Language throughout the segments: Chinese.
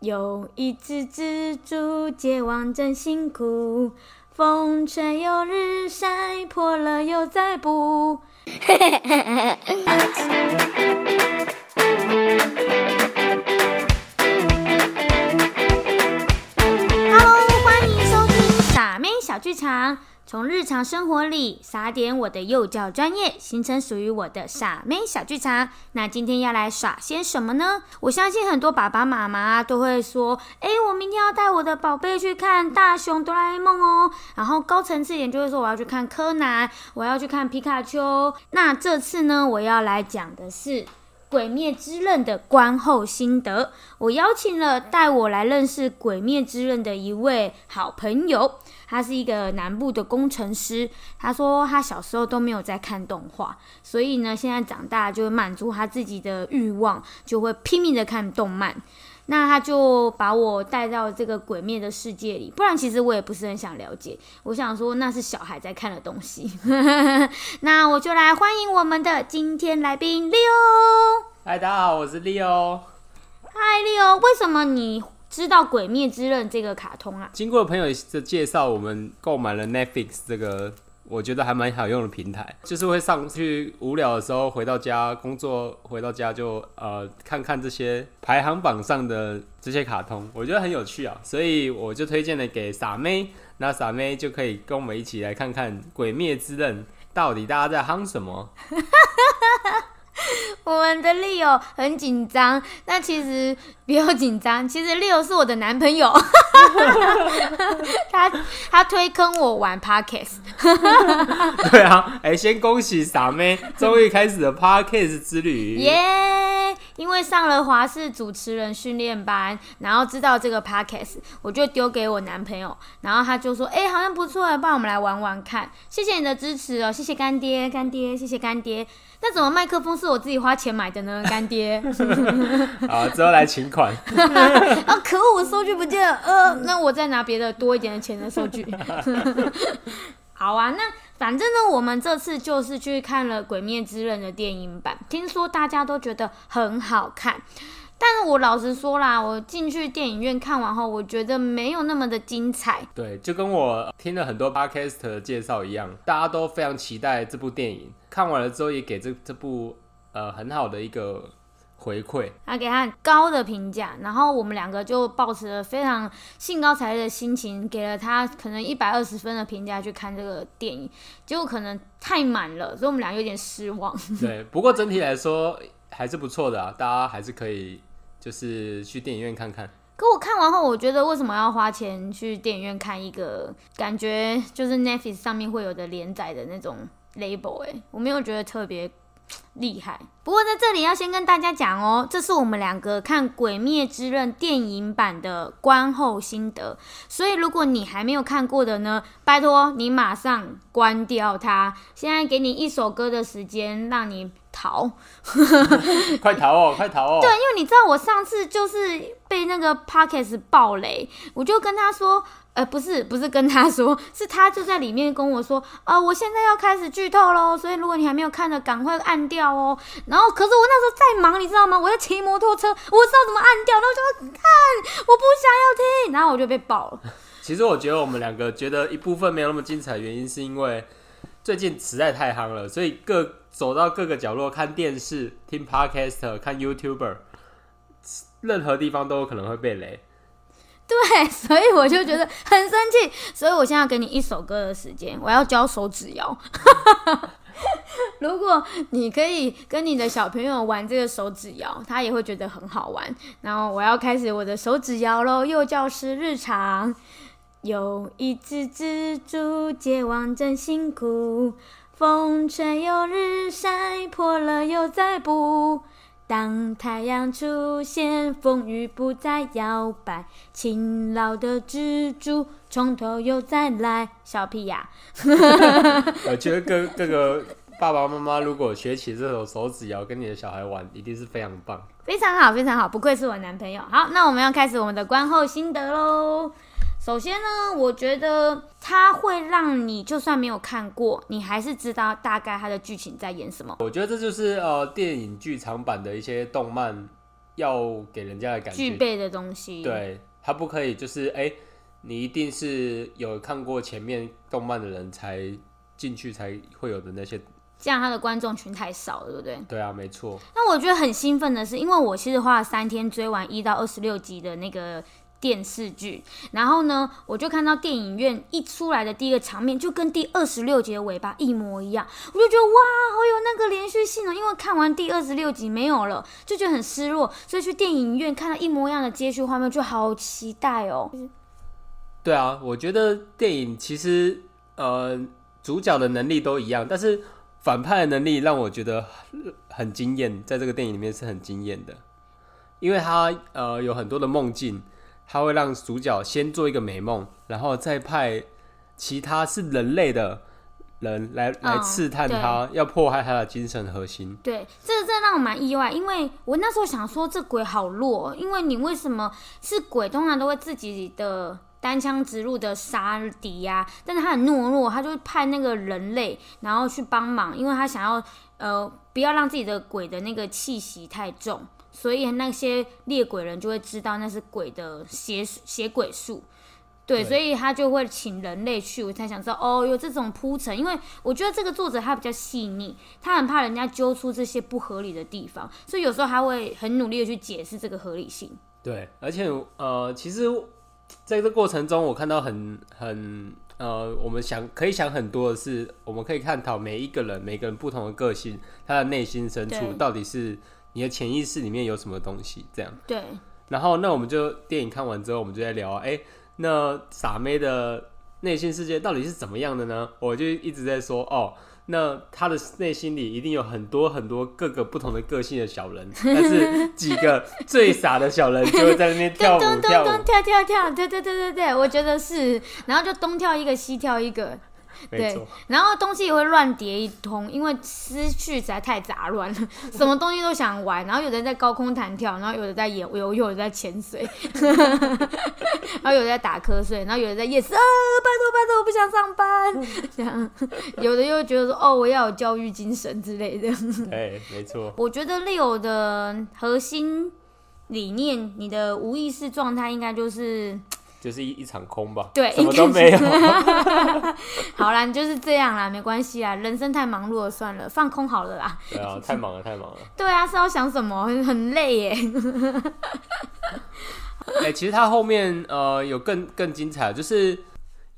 有一只蜘蛛，结网真辛苦，风吹又日晒，破了又再补。Hello，欢迎收听傻妹小剧场。从日常生活里撒点我的幼教专业，形成属于我的傻妹小剧场。那今天要来耍些什么呢？我相信很多爸爸妈妈都会说：“诶，我明天要带我的宝贝去看大雄哆啦 A 梦哦。”然后高层次一点就会说：“我要去看柯南，我要去看皮卡丘。”那这次呢，我要来讲的是《鬼灭之刃》的观后心得。我邀请了带我来认识《鬼灭之刃》的一位好朋友。他是一个南部的工程师，他说他小时候都没有在看动画，所以呢，现在长大就会满足他自己的欲望，就会拼命的看动漫。那他就把我带到这个鬼灭的世界里，不然其实我也不是很想了解。我想说那是小孩在看的东西。那我就来欢迎我们的今天来宾 Leo。嗨，大家好，我是 Leo。嗨，Leo，为什么你？知道《鬼灭之刃》这个卡通啊？经过朋友的介绍，我们购买了 Netflix 这个我觉得还蛮好用的平台，就是会上去无聊的时候回到家工作，回到家就呃看看这些排行榜上的这些卡通，我觉得很有趣啊，所以我就推荐了给傻妹，那傻妹就可以跟我们一起来看看《鬼灭之刃》到底大家在夯什么。我们的 Leo 很紧张，那其实不要紧张，其实 Leo 是我的男朋友，他他推坑我玩 Parkes。对啊，哎，先恭喜傻妹终于开始了 parkas 之旅，耶！因为上了华视主持人训练班，然后知道这个 parkas 我就丢给我男朋友，然后他就说，哎，好像不错，不然我们来玩玩看。谢谢你的支持哦，谢谢干爹，干爹，谢谢干爹。那怎么麦克风是我自己花钱买的呢？干爹，好，之后来请款。啊，可恶，我收据不见了。呃，那我再拿别的多一点的钱的收据。好啊，那反正呢，我们这次就是去看了《鬼灭之刃》的电影版，听说大家都觉得很好看。但是我老实说啦，我进去电影院看完后，我觉得没有那么的精彩。对，就跟我听了很多 podcast 的介绍一样，大家都非常期待这部电影。看完了之后，也给这这部呃很好的一个回馈，他给他很高的评价。然后我们两个就抱持了非常兴高采烈的心情，给了他可能一百二十分的评价去看这个电影，结果可能太满了，所以我们俩有点失望。对，不过整体来说还是不错的啊，大家还是可以。就是去电影院看看，可我看完后，我觉得为什么要花钱去电影院看一个感觉就是 Netflix 上面会有的连载的那种 label？哎，我没有觉得特别 厉害。不过在这里要先跟大家讲哦，这是我们两个看《鬼灭之刃》电影版的观后心得，所以如果你还没有看过的呢，拜托你马上关掉它。现在给你一首歌的时间，让你。逃，快逃哦，快逃哦！对，因为你知道我上次就是被那个 Pockets 爆雷，我就跟他说，呃，不是，不是跟他说，是他就在里面跟我说，呃，我现在要开始剧透喽，所以如果你还没有看的，赶快按掉哦。然后，可是我那时候在忙，你知道吗？我在骑摩托车，我知道怎么按掉，然后就看，我不想要听，然后我就被爆了。其实我觉得我们两个觉得一部分没有那么精彩，原因是因为最近实在太夯了，所以各。走到各个角落看电视、听 podcast、看 YouTuber，任何地方都有可能会被雷。对，所以我就觉得很生气。所以我现在给你一首歌的时间，我要教手指摇。如果你可以跟你的小朋友玩这个手指摇，他也会觉得很好玩。然后我要开始我的手指摇喽，幼教师日常。有一只蜘蛛结网真辛苦。风吹又日晒，破了又再补。当太阳出现，风雨不再摇摆，勤劳的蜘蛛从头又再来。小屁呀！我觉得各各个爸爸妈妈如果学起这首手指谣，跟你的小孩玩，一定是非常棒。非常好，非常好，不愧是我男朋友。好，那我们要开始我们的观后心得喽。首先呢，我觉得它会让你就算没有看过，你还是知道大概它的剧情在演什么。我觉得这就是呃电影剧场版的一些动漫要给人家的感觉，具备的东西。，对，它不可以就是哎、你一定是有看过前面动漫的人才进去才会有的那些，这样他的观众群太少了，对不对？对啊，没错，那我觉得很兴奋的是，因为我其实花了三天追完一到二十六集的那个电视剧，然后呢，我就看到电影院一出来的第一个场面就跟第二十六集的尾巴一模一样，我就觉得哇，好有那个连续性哦。因为看完第二十六集没有了，就觉得很失落，所以去电影院看到一模一样的接续画面，就好期待哦。对啊，我觉得电影其实呃主角的能力都一样，但是反派的能力让我觉得很惊艳，在这个电影里面是很惊艳的，因为他呃有很多的梦境，他会让主角先做一个美梦，然后再派其他是人类的人来来嗯刺探他，要破坏他的精神核心。对，这个真的让我蛮意外，因为我那时候想说这鬼好弱，因为你为什么是鬼，通常都会自己的单枪直入的杀敌呀、但是他很懦弱，他就派那个人类然后去帮忙，因为他想要呃不要让自己的鬼的那个气息太重，所以那些猎鬼人就会知道那是鬼的邪邪鬼术。对，所以他就会请人类去，我才想知道哦，有这种铺陈，因为我觉得这个作者他比较细腻，他很怕人家揪出这些不合理的地方，所以有时候他会很努力的去解释这个合理性。对，而且呃，其实在这过程中，我看到很很呃，我们想可以想很多的是，我们可以探讨每一个人每个人不同的个性，他的内心深处到底是你的潜意识里面有什么东西这样。对，然后那我们就电影看完之后，我们就在聊，哎、那傻妹的内心世界到底是怎么样的呢？我就一直在说，哦，那她的内心里一定有很多很多各个不同的个性的小人，但是几个最傻的小人就会在那边跳 咚咚咚，跳跳跳，对对对对对，我觉得是，然后就东跳一个西跳一个，对，然后东西也会乱叠一通，因为思绪实在太杂乱了，什么东西都想玩。然后有的人在高空弹跳，然后有的在游游，有的在潜水，然后有的在打瞌睡，然后有的在夜市啊，拜托拜托，我不想上班。这样，有的又觉得说哦，我要有教育精神之类的。对，没错，我觉得 Leo 的核心理念，你的无意识状态应该就是就是一一场空吧，对什么都没有。好啦，你就是这样啦，没关系啦，人生太忙碌了，算了，放空好了啦。对啊，太忙了，太忙了。对啊，是要想什么？很很累耶。哎、其实他后面呃有更更精彩，就是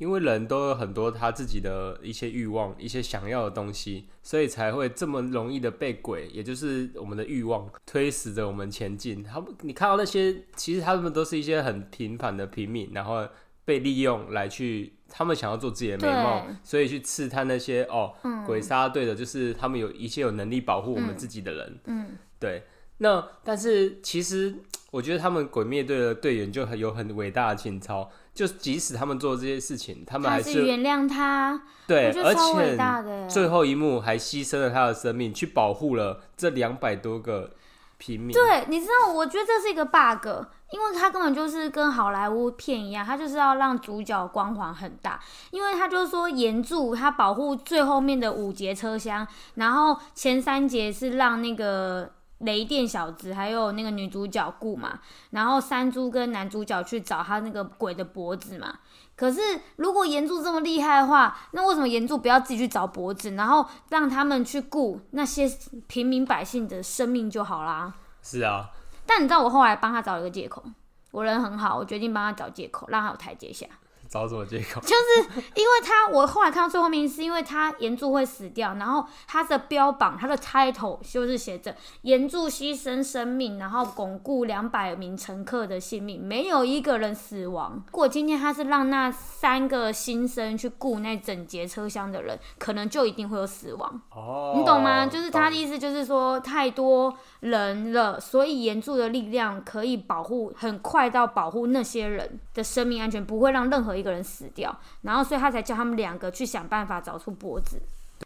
因为人都有很多他自己的一些欲望、一些想要的东西，所以才会这么容易的被鬼，也就是我们的欲望推使着我们前进。他们你看到那些，其实他们都是一些很平凡的平民，然后被利用来去。他们想要做自己的美梦，所以去刺探那些哦，嗯鬼杀队的，就是他们有一些有能力保护我们自己的人。嗯，对，那但是其实我觉得他们鬼灭队的队员就很有很伟大的情操，就即使他们做这些事情，他们他还是是原谅他，对而且。最后一幕还牺牲了他的生命，去保护了这两百多个平民。对，你知道，我觉得这是一个 bug，因为他根本就是跟好莱坞片一样，他就是要让主角光环很大，因为他就是说岩柱他保护最后面的五节车厢，然后前三节是让那个。雷电小子还有那个女主角顾嘛，然后山猪跟男主角去找他那个鬼的脖子嘛。可是如果岩柱这么厉害的话，那为什么岩柱不要自己去找脖子，然后让他们去顾那些平民百姓的生命就好啦？是啊，但你知道我后来帮他找了一个借口，我人很好，我决定帮他找借口，让他有台阶下。找什么借口？就是因为他，我后来看到最后面，是因为他岩柱会死掉，然后他的标榜他的 title 就是写着岩柱牺牲生命，然后巩固两百名乘客的性命，没有一个人死亡。如果今天他是让那三个新生去雇那整节车厢的人，可能就一定会有死亡。哦，你懂吗？就是他的意思，就是说太多人了，所以岩柱的力量可以保护，很快到保护那些人的生命安全，不会让任何一个人死掉。然后，所以他才叫他们两个去想办法找出脖子。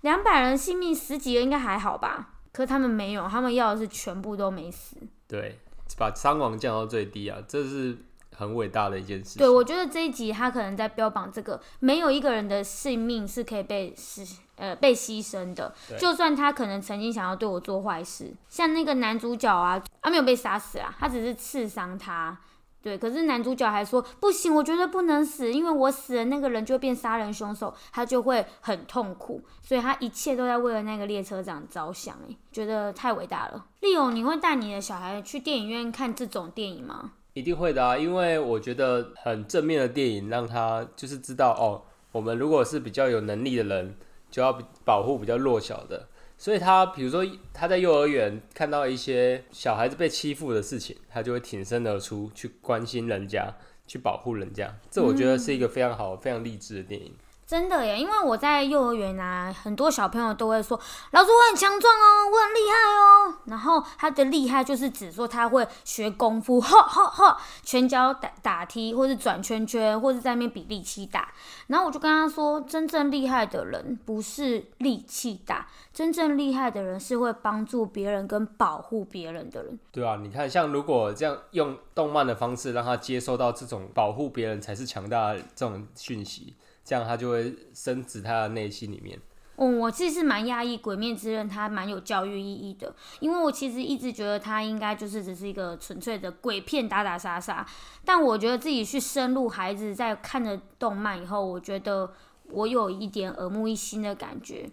两百人性命，十几个应该还好吧？可他们没有，他们要的是全部都没死。对，把伤亡降到最低啊，这是很伟大的一件事情。对，我觉得这一集他可能在标榜这个，没有一个人的性命是可以被死呃被牺牲的，就算他可能曾经想要对我做坏事，像那个男主角啊，他没有被杀死啊，他只是刺伤他。对，可是男主角还说不行，我觉得不能死，因为我死了，那个人就会变杀人凶手，他就会很痛苦，所以他一切都在为了那个列车长着想，哎，觉得太伟大了。利友，你会带你的小孩去电影院看这种电影吗？一定会的啊，因为我觉得很正面的电影，让他就是知道哦，我们如果是比较有能力的人，就要保护比较弱小的。所以他比如说他在幼儿园看到一些小孩子被欺负的事情，他就会挺身而出去关心人家，去保护人家。这我觉得是一个非常好、非常励志的电影。真的耶，因为我在幼儿园啊，很多小朋友都会说：“老师，我很强壮哦，我很厉害哦。”然后他的厉害就是指说他会学功夫，哈哈哈，拳脚打打踢，或是转圈圈，或是在那边比力气大。然后我就跟他说，真正厉害的人不是力气大，真正厉害的人是会帮助别人跟保护别人的人。对啊，你看，像如果这样用动漫的方式让他接收到这种保护别人才是强大的这种讯息，这样他就会深植他的内心里面。嗯，我其实蛮讶异，《鬼灭之刃》它蛮有教育意义的，因为我其实一直觉得它应该就是只是一个纯粹的鬼片打打杀杀，但我觉得自己去深入孩子在看的动漫以后，我觉得我有一点耳目一新的感觉。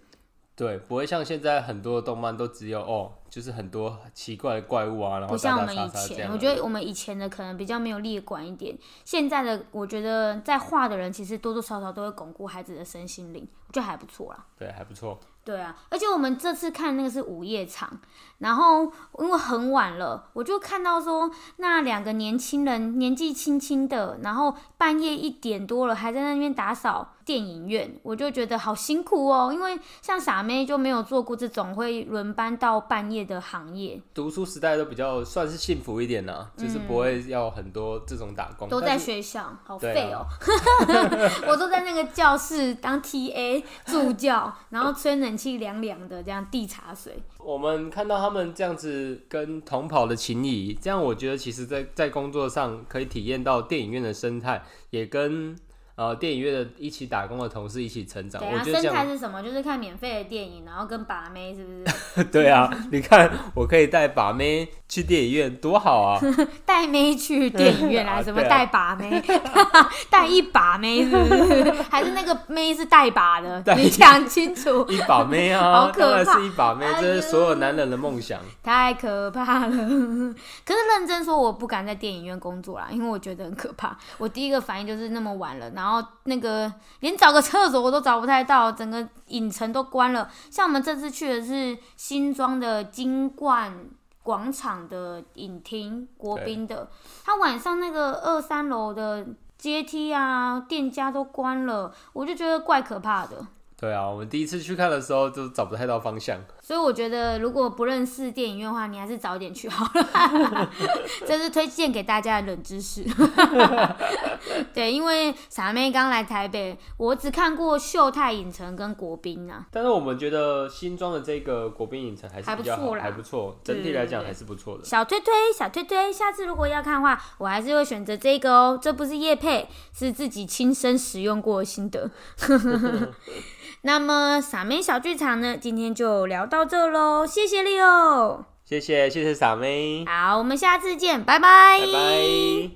对，不会像现在很多的动漫都只有哦，就是很多奇怪的怪物啊，然后不像我们以前。我觉得我们以前的可能比较没有列管一点，现在的我觉得在画的人其实多多少少都会巩固孩子的身心灵，我觉得还不错啦。对还不错。对啊，而且我们这次看那个是午夜场，然后因为很晚了，我就看到说那两个年轻人年纪轻轻的，然后半夜一点多了还在那边打扫电影院，我就觉得好辛苦哦。因为像傻妹就没有做过这种会轮班到半夜的行业，读书时代都比较算是幸福一点呐、就是不会要很多这种打工。嗯都在学校，好废哦。我都在那个教室当 TA 助教，然后吹冷气凉凉的，这样递茶水。我们看到他们这样子跟同跑的情谊，这样我觉得其实在在工作上可以体验到电影院的生态，也跟呃电影院的一起打工的同事一起成长。对啊，生我觉得这样态是什么？就是看免费的电影，然后跟把妹，是不是？对啊，你看我可以带把妹去电影院，多好啊！带妹去电影院啊 来，什么带把妹？带一把妹是不是？还是那个妹是带把的？你讲清楚，一把妹啊，好可怕是一把妹，哎这是所有男人的梦想。太可怕了。可是认真说，我不敢在电影院工作啦，因为我觉得很可怕。我第一个反应就是那么晚了，然后那个连找个厕所我都找不太到，整个影城都关了。像我们这次去的是新庄的金冠。广场的影厅，国宾的，他晚上那个二三楼的阶梯啊，店家都关了，我就觉得怪可怕的。对啊，我们第一次去看的时候就找不太到方向。所以我觉得，如果不认识电影院的话，你还是早点去好了。这是推荐给大家的冷知识。对，因为傻妹刚来台北，我只看过秀泰影城跟国宾啊。但是我们觉得新装的这个国宾影城还是比较好，还不错啦还不错，整体来讲还是不错的。小推推，小推推，下次如果要看的话，我还是会选择这个哦。这不是叶配，是自己亲身使用过的心得。那么傻妹小剧场呢，今天就聊到这喽，谢谢 Leo。谢谢谢谢傻妹，好，我们下次见，拜拜。拜拜。